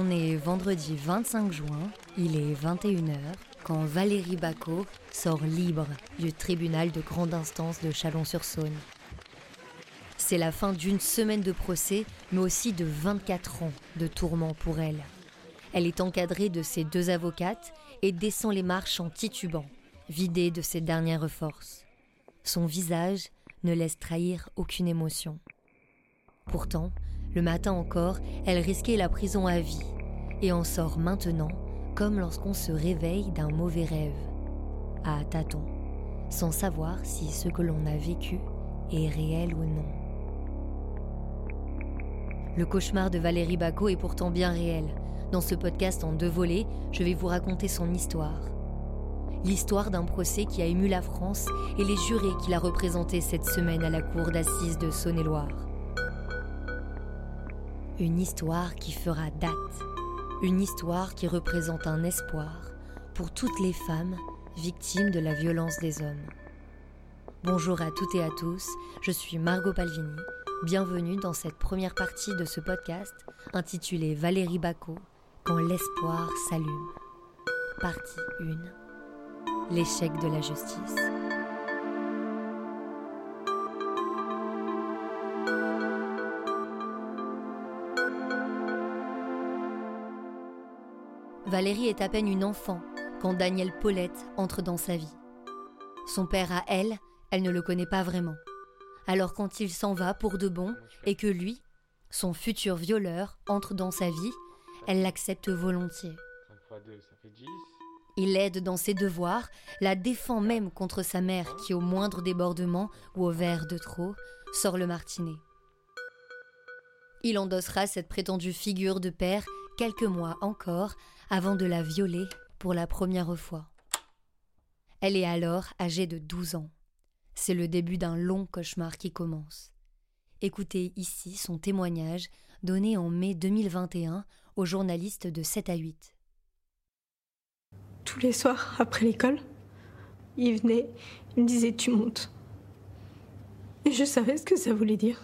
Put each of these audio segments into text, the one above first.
On est vendredi 25 juin, il est 21h, quand Valérie Bacot sort libre du tribunal de grande instance de Chalon-sur-Saône. C'est la fin d'une semaine de procès, mais aussi de 24 ans de tourments pour elle. Elle est encadrée de ses deux avocates et descend les marches en titubant, vidée de ses dernières forces. Son visage ne laisse trahir aucune émotion. Pourtant, le matin encore, elle risquait la prison à vie et en sort maintenant comme lorsqu'on se réveille d'un mauvais rêve, à tâtons, sans savoir si ce que l'on a vécu est réel ou non. Le cauchemar de Valérie Bacot est pourtant bien réel. Dans ce podcast en deux volets, je vais vous raconter son histoire. L'histoire d'un procès qui a ému la France et les jurés qui l'a représenté cette semaine à la cour d'assises de Saône-et-Loire. Une histoire qui fera date. Une histoire qui représente un espoir pour toutes les femmes victimes de la violence des hommes. Bonjour à toutes et à tous, je suis Margot Palvini. Bienvenue dans cette première partie de ce podcast intitulé Valérie Bacot, Quand l'espoir s'allume. Partie 1. L'échec de la justice. Valérie est à peine une enfant quand Daniel Paulette entre dans sa vie. Son père à elle, elle ne le connaît pas vraiment. Alors quand il s'en va pour de bon et que lui, son futur violeur, entre dans sa vie, elle l'accepte volontiers. Il l'aide dans ses devoirs, la défend même contre sa mère qui, au moindre débordement ou au verre de trop, sort le martinet. Il endossera cette prétendue figure de père quelques mois encore avant de la violer pour la première fois. Elle est alors âgée de 12 ans. C'est le début d'un long cauchemar qui commence. Écoutez ici son témoignage donné en mai 2021 aux journalistes de 7 à 8. Tous les soirs, après l'école, il venait, il me disait Tu montes. Et je savais ce que ça voulait dire.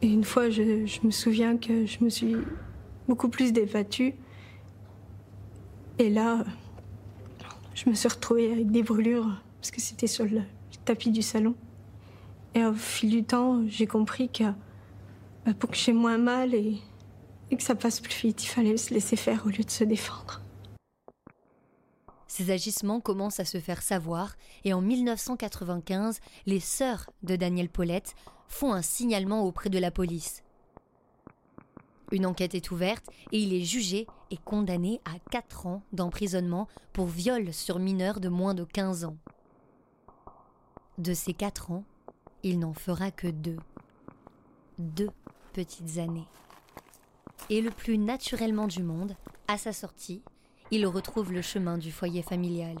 Et une fois, je, je me souviens que je me suis beaucoup plus débattue et là, je me suis retrouvée avec des brûlures parce que c'était sur le tapis du salon. Et au fil du temps, j'ai compris que bah, pour que j'ai moins mal et, et que ça passe plus vite, il fallait se laisser faire au lieu de se défendre. Ces agissements commencent à se faire savoir et en 1995, les sœurs de Daniel Paulette font un signalement auprès de la police. Une enquête est ouverte et il est jugé et condamné à 4 ans d'emprisonnement pour viol sur mineur de moins de 15 ans. De ces 4 ans, il n'en fera que deux. Deux petites années. Et le plus naturellement du monde, à sa sortie, il retrouve le chemin du foyer familial.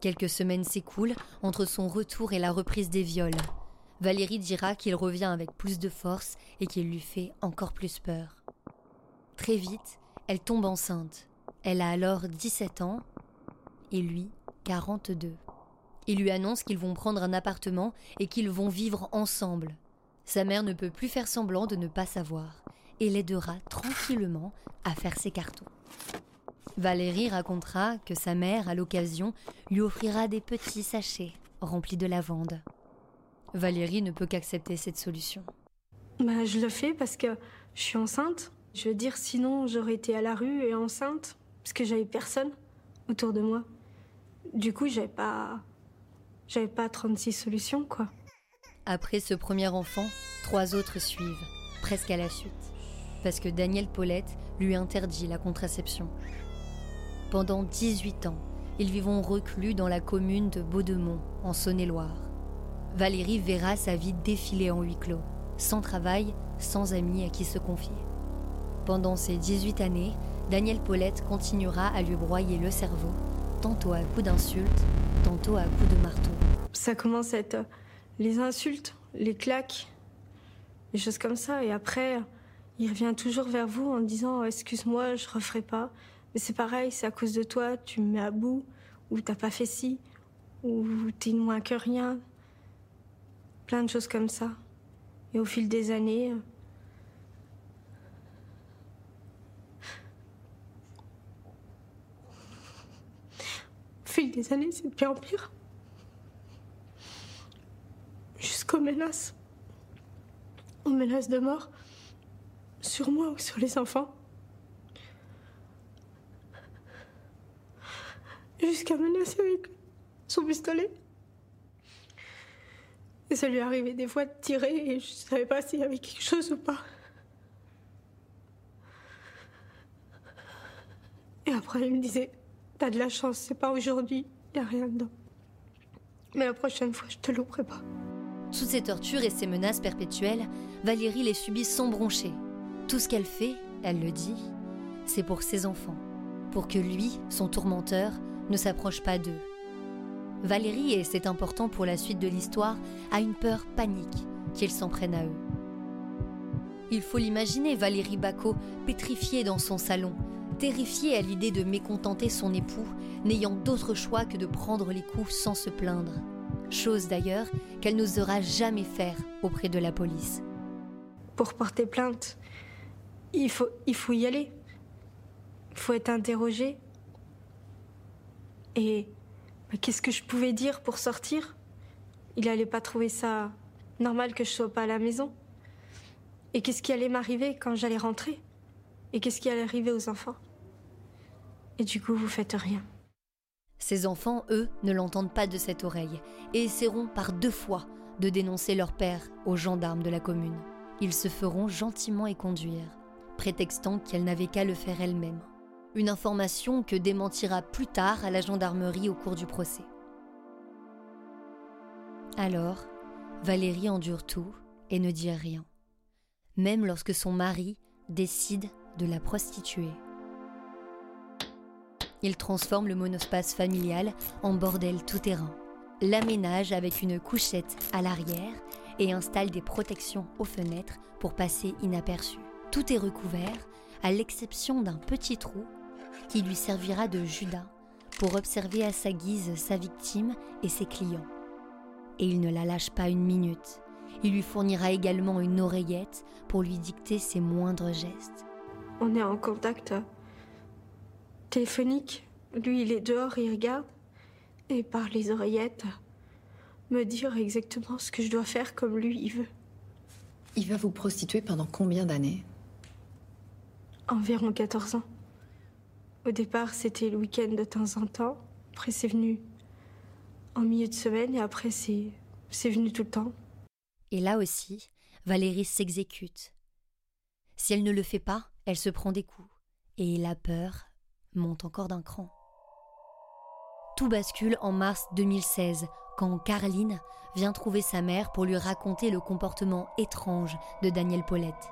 Quelques semaines s'écoulent entre son retour et la reprise des viols. Valérie dira qu'il revient avec plus de force et qu'il lui fait encore plus peur. Très vite, elle tombe enceinte. Elle a alors 17 ans et lui 42. Il lui annonce qu'ils vont prendre un appartement et qu'ils vont vivre ensemble. Sa mère ne peut plus faire semblant de ne pas savoir et l'aidera tranquillement à faire ses cartons. Valérie racontera que sa mère, à l'occasion, lui offrira des petits sachets remplis de lavande. Valérie ne peut qu'accepter cette solution. Bah, je le fais parce que je suis enceinte. Je veux dire, sinon j'aurais été à la rue et enceinte parce que j'avais personne autour de moi. Du coup, j'avais pas, j'avais pas 36 solutions, quoi. Après ce premier enfant, trois autres suivent, presque à la suite, parce que Daniel Paulette lui interdit la contraception. Pendant 18 ans, ils vivront reclus dans la commune de Baudemont, en Saône-et-Loire. Valérie verra sa vie défiler en huis clos, sans travail, sans amis à qui se confier. Pendant ces 18 années, Daniel Paulette continuera à lui broyer le cerveau, tantôt à coups d'insultes, tantôt à coups de marteau. Ça commence à être euh, les insultes, les claques, des choses comme ça. Et après, il revient toujours vers vous en disant Excuse-moi, je referai pas. Mais c'est pareil, c'est à cause de toi, tu me mets à bout, ou t'as pas fait ci, ou t'es moins que rien plein de choses comme ça. Et au fil des années, euh, au fil des années, c'est de pire en pire. Jusqu'aux menaces, aux menaces de mort sur moi ou sur les enfants. Jusqu'à menacer avec son pistolet. Et ça lui arrivait des fois de tirer et je savais pas s'il y avait quelque chose ou pas. Et après, il me disait T'as de la chance, c'est pas aujourd'hui, y a rien dedans. Mais la prochaine fois, je te louperai pas. Toutes ces tortures et ces menaces perpétuelles, Valérie les subit sans broncher. Tout ce qu'elle fait, elle le dit, c'est pour ses enfants, pour que lui, son tourmenteur, ne s'approche pas d'eux. Valérie, et c'est important pour la suite de l'histoire, a une peur panique qu'ils s'en prennent à eux. Il faut l'imaginer, Valérie Bacot, pétrifiée dans son salon, terrifiée à l'idée de mécontenter son époux, n'ayant d'autre choix que de prendre les coups sans se plaindre. Chose d'ailleurs qu'elle n'osera jamais faire auprès de la police. Pour porter plainte, il faut, il faut y aller. Il faut être interrogé. Et qu'est-ce que je pouvais dire pour sortir? Il n'allait pas trouver ça normal que je sois pas à la maison. Et qu'est-ce qui allait m'arriver quand j'allais rentrer? Et qu'est-ce qui allait arriver aux enfants? Et du coup, vous faites rien. Ses enfants, eux, ne l'entendent pas de cette oreille et essaieront par deux fois de dénoncer leur père aux gendarmes de la commune. Ils se feront gentiment éconduire, prétextant qu'elle n'avait qu'à le faire elle-même. Une information que démentira plus tard à la gendarmerie au cours du procès. Alors, Valérie endure tout et ne dit rien, même lorsque son mari décide de la prostituer. Il transforme le monospace familial en bordel tout-terrain, l'aménage avec une couchette à l'arrière et installe des protections aux fenêtres pour passer inaperçu. Tout est recouvert, à l'exception d'un petit trou qui lui servira de Judas pour observer à sa guise sa victime et ses clients. Et il ne la lâche pas une minute. Il lui fournira également une oreillette pour lui dicter ses moindres gestes. On est en contact téléphonique. Lui, il est dehors, il regarde. Et par les oreillettes, me dire exactement ce que je dois faire comme lui, il veut. Il va vous prostituer pendant combien d'années? Environ 14 ans. Au départ, c'était le week-end de temps en temps. Après, c'est venu en milieu de semaine et après, c'est, venu tout le temps. Et là aussi, Valérie s'exécute. Si elle ne le fait pas, elle se prend des coups. Et la peur monte encore d'un cran. Tout bascule en mars 2016, quand Caroline vient trouver sa mère pour lui raconter le comportement étrange de Daniel Paulette.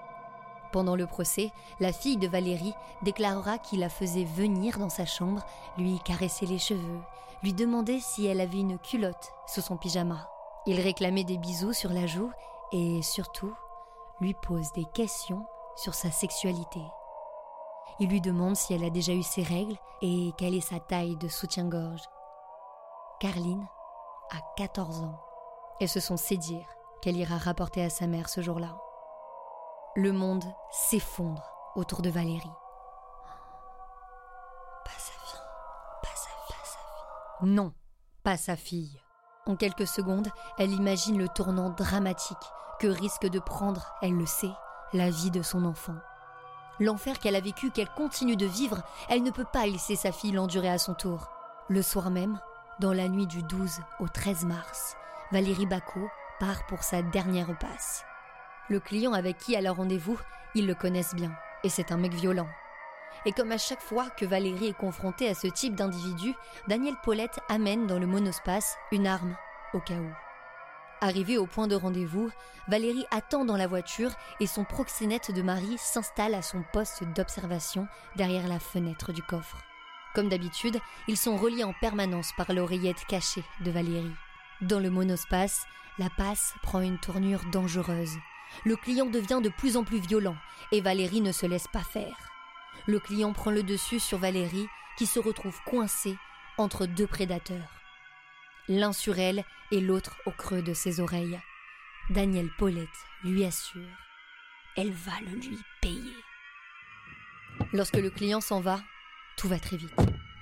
Pendant le procès, la fille de Valérie déclarera qu'il la faisait venir dans sa chambre, lui caresser les cheveux, lui demander si elle avait une culotte sous son pyjama. Il réclamait des bisous sur la joue et surtout lui pose des questions sur sa sexualité. Il lui demande si elle a déjà eu ses règles et quelle est sa taille de soutien-gorge. Carline a 14 ans et ce sont ses dires qu'elle ira rapporter à sa mère ce jour-là. Le monde s'effondre autour de Valérie. Pas sa fille, pas sa fille, pas sa fille. Non, pas sa fille. En quelques secondes, elle imagine le tournant dramatique que risque de prendre, elle le sait, la vie de son enfant. L'enfer qu'elle a vécu, qu'elle continue de vivre, elle ne peut pas laisser sa fille l'endurer à son tour. Le soir même, dans la nuit du 12 au 13 mars, Valérie Bacot part pour sa dernière passe. Le client avec qui elle a rendez-vous, ils le connaissent bien, et c'est un mec violent. Et comme à chaque fois que Valérie est confrontée à ce type d'individu, Daniel Paulette amène dans le monospace une arme, au cas où. Arrivée au point de rendez-vous, Valérie attend dans la voiture et son proxénète de mari s'installe à son poste d'observation derrière la fenêtre du coffre. Comme d'habitude, ils sont reliés en permanence par l'oreillette cachée de Valérie. Dans le monospace, la passe prend une tournure dangereuse. Le client devient de plus en plus violent et Valérie ne se laisse pas faire. Le client prend le dessus sur Valérie qui se retrouve coincée entre deux prédateurs. L'un sur elle et l'autre au creux de ses oreilles. Daniel Paulette lui assure Elle va le lui payer. Lorsque le client s'en va, tout va très vite.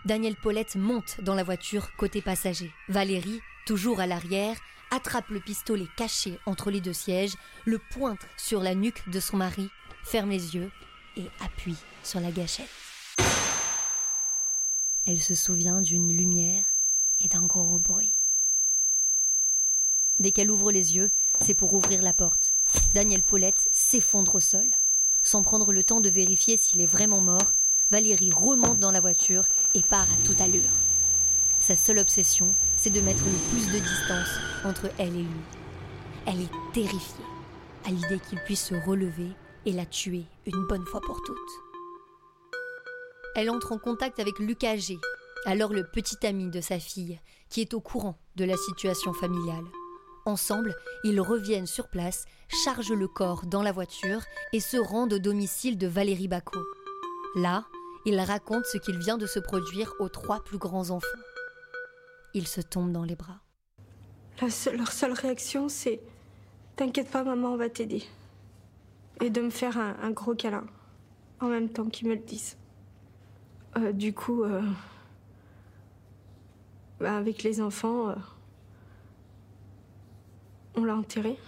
Daniel Paulette monte dans la voiture côté passager. Valérie, toujours à l'arrière, attrape le pistolet caché entre les deux sièges, le pointe sur la nuque de son mari, ferme les yeux et appuie sur la gâchette. Elle se souvient d'une lumière et d'un gros bruit. Dès qu'elle ouvre les yeux, c'est pour ouvrir la porte. Daniel Paulette s'effondre au sol. Sans prendre le temps de vérifier s'il est vraiment mort, Valérie remonte dans la voiture et part à toute allure. Sa seule obsession, c'est de mettre le plus de distance entre elle et lui. Elle est terrifiée à l'idée qu'il puisse se relever et la tuer une bonne fois pour toutes. Elle entre en contact avec Lucas G, alors le petit ami de sa fille, qui est au courant de la situation familiale. Ensemble, ils reviennent sur place, chargent le corps dans la voiture et se rendent au domicile de Valérie Bacot. Là, ils racontent ce qu'il vient de se produire aux trois plus grands enfants. Ils se tombent dans les bras. leur seule réaction, c'est T'inquiète pas, maman, on va t'aider. Et de me faire un, gros câlin, en même temps qu'ils me le disent. Euh, du coup, euh, bah, avec les enfants, euh, on l'a enterré.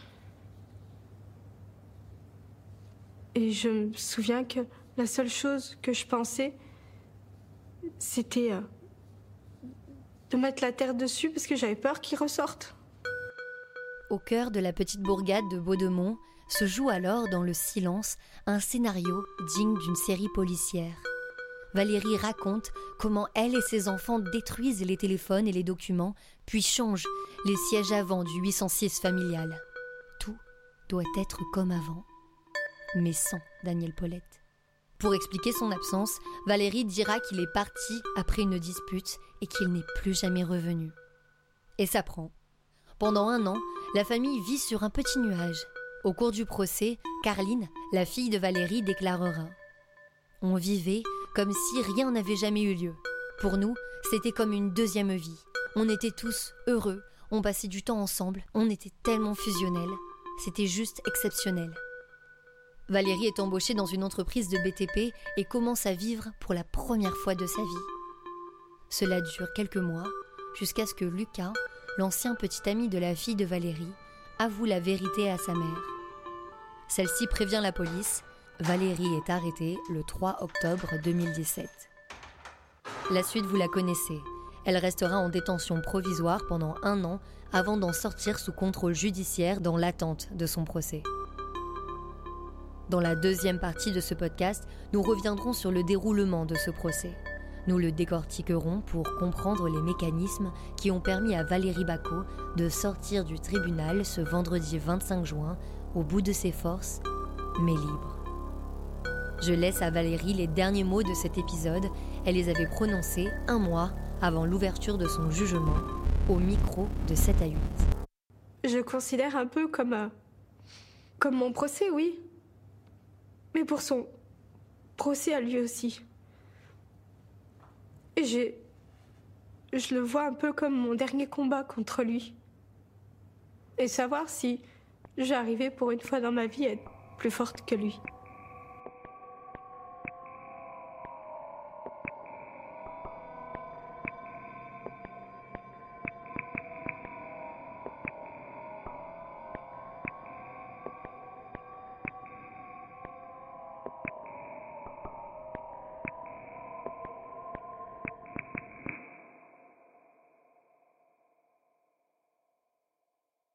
Et je me souviens que la seule chose que je pensais, c'était de mettre la terre dessus parce que j'avais peur qu'il ressorte. Au cœur de la petite bourgade de Baudemont se joue alors dans le silence un scénario digne d'une série policière. Valérie raconte comment elle et ses enfants détruisent les téléphones et les documents, puis changent les sièges avant du 806 familial. Tout doit être comme avant, mais sans Daniel Paulette. Pour expliquer son absence, Valérie dira qu'il est parti après une dispute et qu'il n'est plus jamais revenu. Et ça prend. Pendant un an, la famille vit sur un petit nuage. Au cours du procès, Carline, la fille de Valérie, déclarera On vivait comme si rien n'avait jamais eu lieu. Pour nous, c'était comme une deuxième vie. On était tous heureux, on passait du temps ensemble, on était tellement fusionnels. C'était juste exceptionnel. Valérie est embauchée dans une entreprise de BTP et commence à vivre pour la première fois de sa vie. Cela dure quelques mois, jusqu'à ce que Lucas, l'ancien petit ami de la fille de Valérie, avoue la vérité à sa mère. Celle-ci prévient la police Valérie est arrêtée le 3 octobre 2017. La suite, vous la connaissez. Elle restera en détention provisoire pendant un an avant d'en sortir sous contrôle judiciaire dans l'attente de son procès. Dans la deuxième partie de ce podcast, nous reviendrons sur le déroulement de ce procès. Nous le décortiquerons pour comprendre les mécanismes qui ont permis à Valérie Bacot de sortir du tribunal ce vendredi 25 juin au bout de ses forces, mais libre. Je laisse à Valérie les derniers mots de cet épisode. Elle les avait prononcés un mois avant l'ouverture de son jugement, au micro de 7 à 8. Je considère un peu comme, euh, comme mon procès, oui. Mais pour son procès à lui aussi. Et j'ai. Je le vois un peu comme mon dernier combat contre lui. Et savoir si j'arrivais pour une fois dans ma vie à être plus forte que lui.